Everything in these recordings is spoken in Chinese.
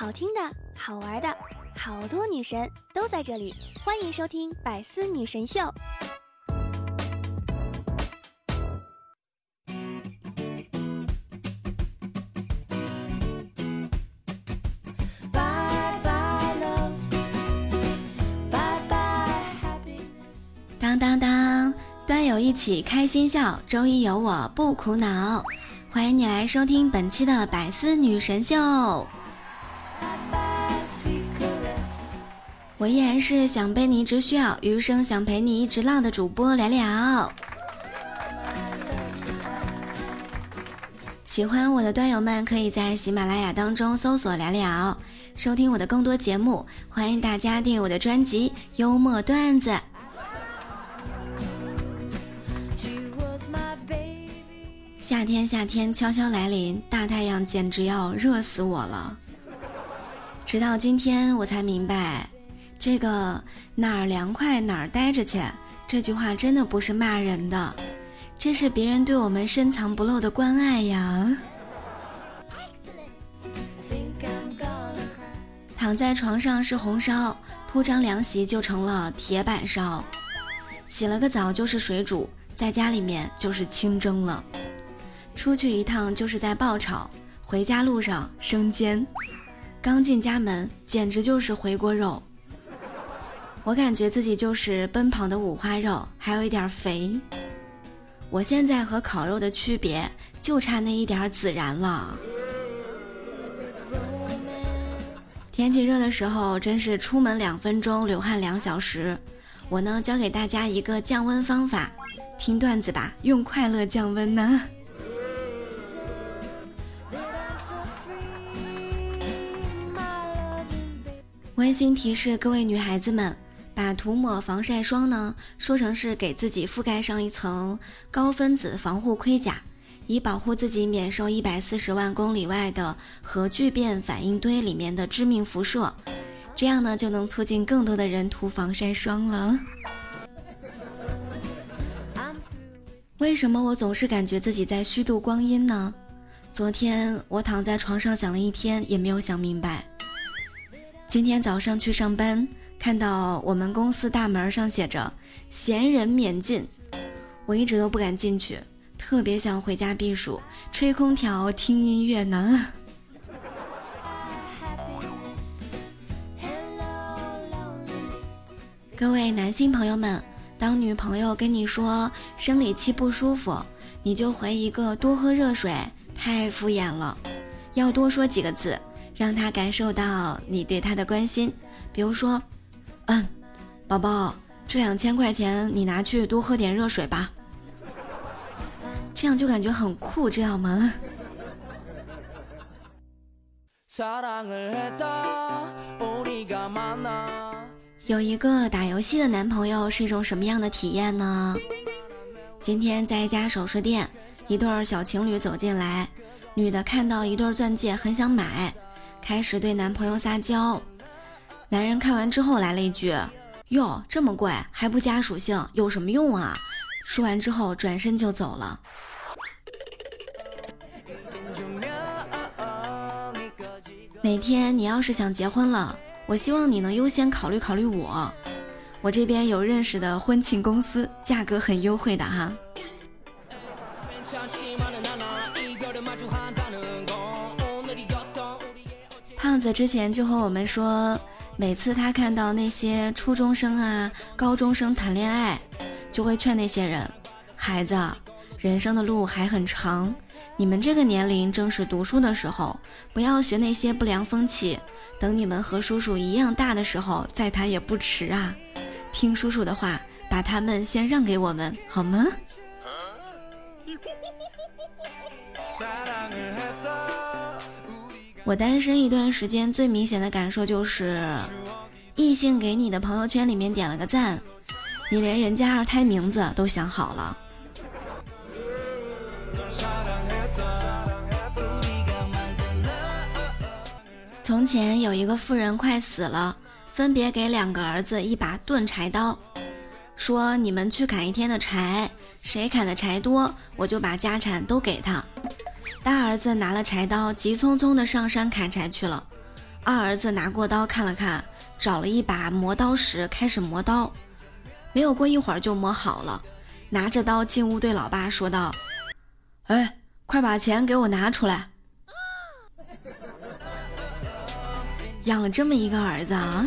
好听的、好玩的，好多女神都在这里，欢迎收听《百思女神秀》。当当当，端友一起开心笑，周一有我不苦恼。欢迎你来收听本期的《百思女神秀》。我依然是想被你一直需要，余生想陪你一直浪的主播聊聊。喜欢我的端友们，可以在喜马拉雅当中搜索聊聊，收听我的更多节目。欢迎大家订阅我的专辑《幽默段子》。夏天，夏天悄悄来临，大太阳简直要热死我了。直到今天，我才明白。这个哪儿凉快哪儿待着去，这句话真的不是骂人的，这是别人对我们深藏不露的关爱呀。躺在床上是红烧，铺张凉席就成了铁板烧，洗了个澡就是水煮，在家里面就是清蒸了，出去一趟就是在爆炒，回家路上生煎，刚进家门简直就是回锅肉。我感觉自己就是奔跑的五花肉，还有一点肥。我现在和烤肉的区别就差那一点孜然了。天气热的时候，真是出门两分钟流汗两小时。我呢，教给大家一个降温方法，听段子吧，用快乐降温呢。温馨提示各位女孩子们。把涂抹防晒霜呢说成是给自己覆盖上一层高分子防护盔甲，以保护自己免受一百四十万公里外的核聚变反应堆里面的致命辐射，这样呢就能促进更多的人涂防晒霜了。为什么我总是感觉自己在虚度光阴呢？昨天我躺在床上想了一天也没有想明白，今天早上去上班。看到我们公司大门上写着“闲人免进”，我一直都不敢进去，特别想回家避暑，吹空调听音乐呢。各位男性朋友们，当女朋友跟你说生理期不舒服，你就回一个多喝热水，太敷衍了，要多说几个字，让她感受到你对她的关心，比如说。嗯，宝宝，这两千块钱你拿去多喝点热水吧，这样就感觉很酷，知道吗？有一个打游戏的男朋友是一种什么样的体验呢？今天在一家首饰店，一对小情侣走进来，女的看到一对钻戒很想买，开始对男朋友撒娇。男人看完之后来了一句：“哟，这么贵还不加属性，有什么用啊？”说完之后转身就走了。哪天你要是想结婚了，我希望你能优先考虑考虑我，我这边有认识的婚庆公司，价格很优惠的哈。胖子之前就和我们说。每次他看到那些初中生啊、高中生谈恋爱，就会劝那些人：“孩子，人生的路还很长，你们这个年龄正是读书的时候，不要学那些不良风气。等你们和叔叔一样大的时候再谈也不迟啊！听叔叔的话，把他们先让给我们，好吗？” 我单身一段时间，最明显的感受就是，异性给你的朋友圈里面点了个赞，你连人家二胎名字都想好了。从前有一个妇人快死了，分别给两个儿子一把钝柴刀，说你们去砍一天的柴，谁砍的柴多，我就把家产都给他。大儿子拿了柴刀，急匆匆的上山砍柴去了。二儿子拿过刀看了看，找了一把磨刀石开始磨刀，没有过一会儿就磨好了，拿着刀进屋对老爸说道：“哎，快把钱给我拿出来！养了这么一个儿子啊！”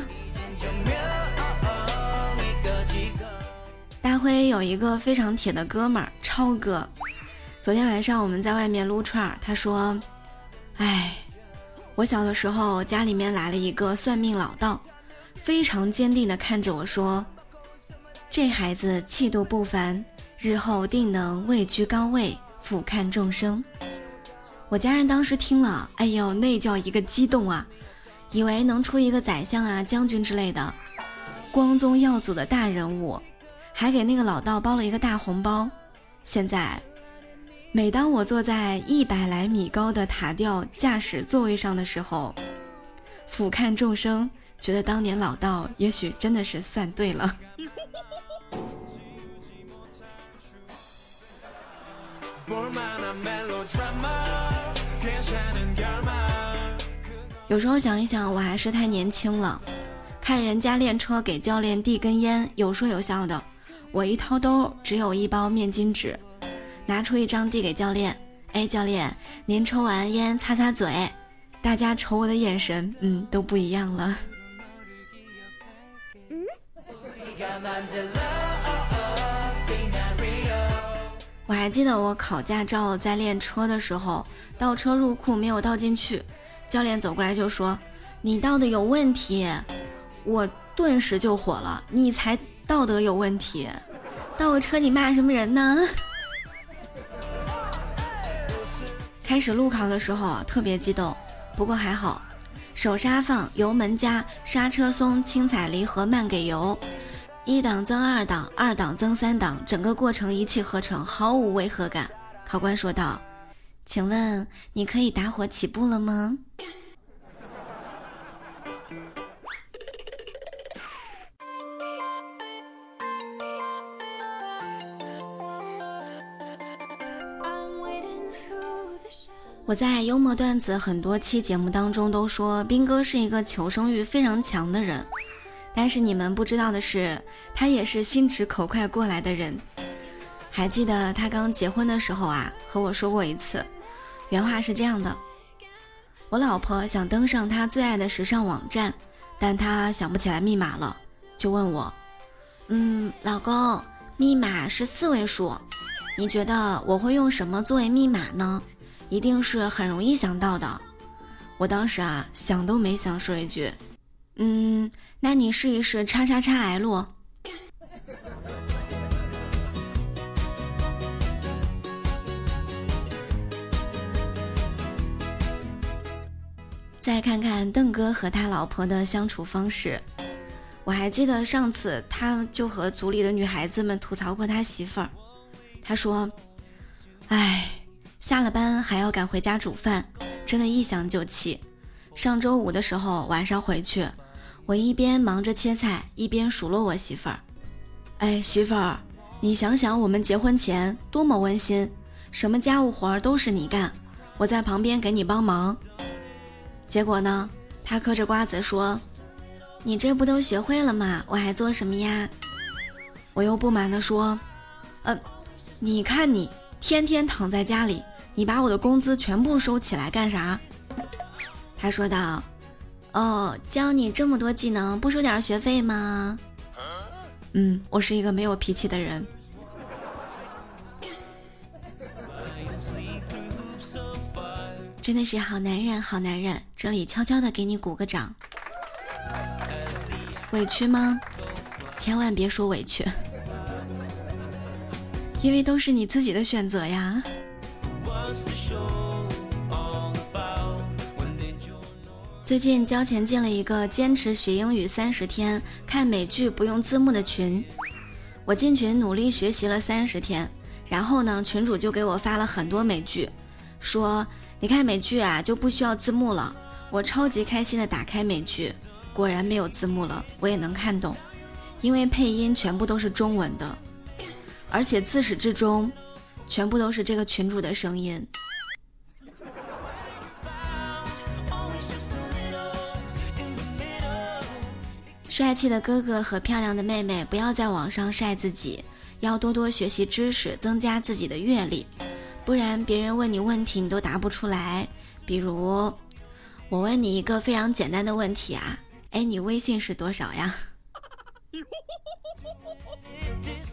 大辉有一个非常铁的哥们儿超哥，昨天晚上我们在外面撸串儿，他说：“哎。”我小的时候，家里面来了一个算命老道，非常坚定地看着我说：“这孩子气度不凡，日后定能位居高位，俯瞰众生。”我家人当时听了，哎呦，那叫一个激动啊，以为能出一个宰相啊、将军之类的光宗耀祖的大人物，还给那个老道包了一个大红包。现在。每当我坐在一百来米高的塔吊驾驶座位上的时候，俯瞰众生，觉得当年老道也许真的是算对了。有时候想一想，我还是太年轻了。看人家练车给教练递根烟，有说有笑的，我一掏兜，只有一包面巾纸。拿出一张递给教练，哎，教练，您抽完烟擦擦嘴。大家瞅我的眼神，嗯，都不一样了。嗯。我还记得我考驾照在练车的时候，倒车入库没有倒进去，教练走过来就说：“你倒的有问题。”我顿时就火了：“你才道德有问题，倒个车你骂什么人呢？”开始路考的时候特别激动，不过还好，手刹放，油门加，刹车松，轻踩离合，慢给油，一档增二档，二档增三档，整个过程一气呵成，毫无违和感。考官说道：“请问你可以打火起步了吗？”我在幽默段子很多期节目当中都说，兵哥是一个求生欲非常强的人，但是你们不知道的是，他也是心直口快过来的人。还记得他刚结婚的时候啊，和我说过一次，原话是这样的：我老婆想登上她最爱的时尚网站，但她想不起来密码了，就问我，嗯，老公，密码是四位数，你觉得我会用什么作为密码呢？一定是很容易想到的。我当时啊，想都没想，说一句：“嗯，那你试一试叉叉叉 L。”再看看邓哥和他老婆的相处方式，我还记得上次他就和组里的女孩子们吐槽过他媳妇儿，他说：“。”下了班还要赶回家煮饭，真的，一想就气。上周五的时候晚上回去，我一边忙着切菜，一边数落我媳妇儿：“哎，媳妇儿，你想想我们结婚前多么温馨，什么家务活儿都是你干，我在旁边给你帮忙。结果呢，她嗑着瓜子说：‘你这不都学会了吗？我还做什么呀？’我又不满地说：‘呃，你看你天天躺在家里。’”你把我的工资全部收起来干啥？他说道：“哦，教你这么多技能，不收点学费吗？”嗯，我是一个没有脾气的人。真的是好男人，好男人，这里悄悄的给你鼓个掌。委屈吗？千万别说委屈，因为都是你自己的选择呀。最近交钱进了一个坚持学英语三十天、看美剧不用字幕的群。我进群努力学习了三十天，然后呢，群主就给我发了很多美剧，说你看美剧啊就不需要字幕了。我超级开心的打开美剧，果然没有字幕了，我也能看懂，因为配音全部都是中文的，而且自始至终。全部都是这个群主的声音。帅气的哥哥和漂亮的妹妹，不要在网上晒自己，要多多学习知识，增加自己的阅历，不然别人问你问题你都答不出来。比如，我问你一个非常简单的问题啊，哎，你微信是多少呀？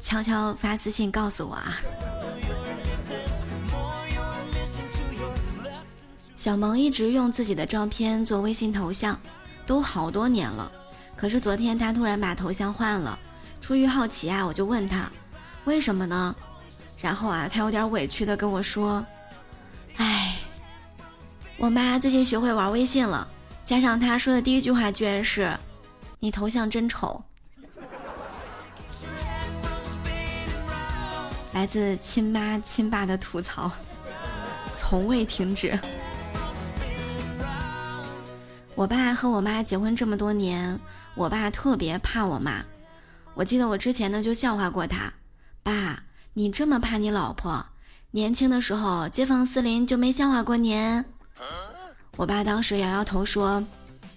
悄悄发私信告诉我啊。小萌一直用自己的照片做微信头像，都好多年了。可是昨天他突然把头像换了，出于好奇啊，我就问他为什么呢？然后啊，他有点委屈的跟我说：“哎，我妈最近学会玩微信了，加上她说的第一句话居然是‘你头像真丑’，来自亲妈亲爸的吐槽，从未停止。”我爸和我妈结婚这么多年，我爸特别怕我妈。我记得我之前呢就笑话过他：“爸，你这么怕你老婆，年轻的时候街坊四邻就没笑话过您？”我爸当时摇摇头说：“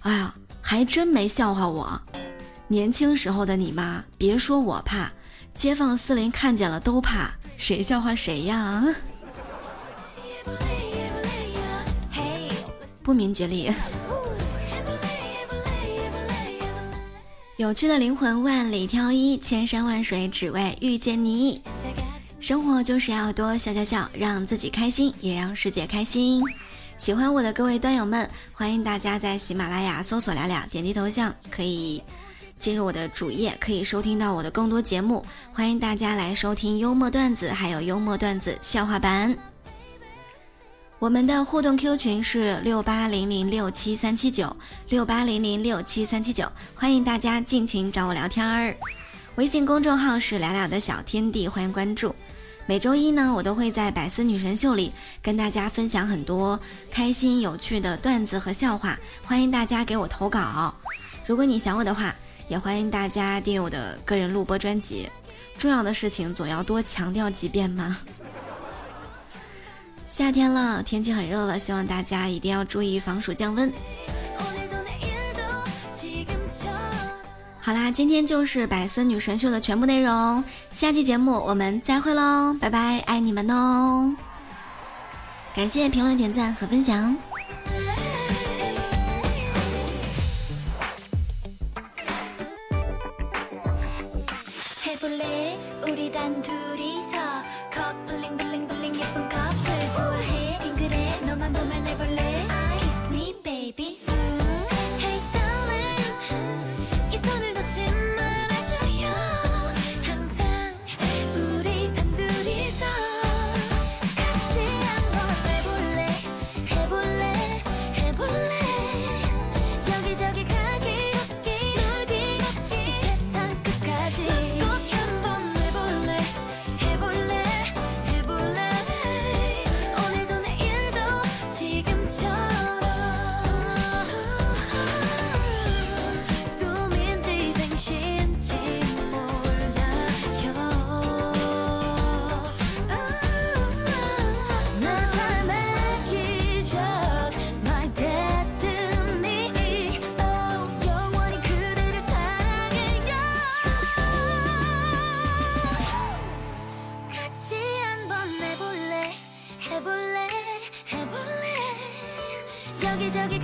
哎呀，还真没笑话我。年轻时候的你妈，别说我怕，街坊四邻看见了都怕，谁笑话谁呀？”不明觉厉。有趣的灵魂万里挑一，千山万水只为遇见你。生活就是要多笑笑笑，让自己开心，也让世界开心。喜欢我的各位端友们，欢迎大家在喜马拉雅搜索“聊聊”，点击头像可以进入我的主页，可以收听到我的更多节目。欢迎大家来收听幽默段子，还有幽默段子笑话版。我们的互动 Q 群是六八零零六七三七九六八零零六七三七九，欢迎大家进群找我聊天儿。微信公众号是聊聊的小天地，欢迎关注。每周一呢，我都会在百思女神秀里跟大家分享很多开心有趣的段子和笑话，欢迎大家给我投稿。如果你想我的话，也欢迎大家订阅我的个人录播专辑。重要的事情总要多强调几遍吗？夏天了，天气很热了，希望大家一定要注意防暑降温。好啦，今天就是百思女神秀的全部内容，下期节目我们再会喽，拜拜，爱你们哦！感谢评论、点赞和分享。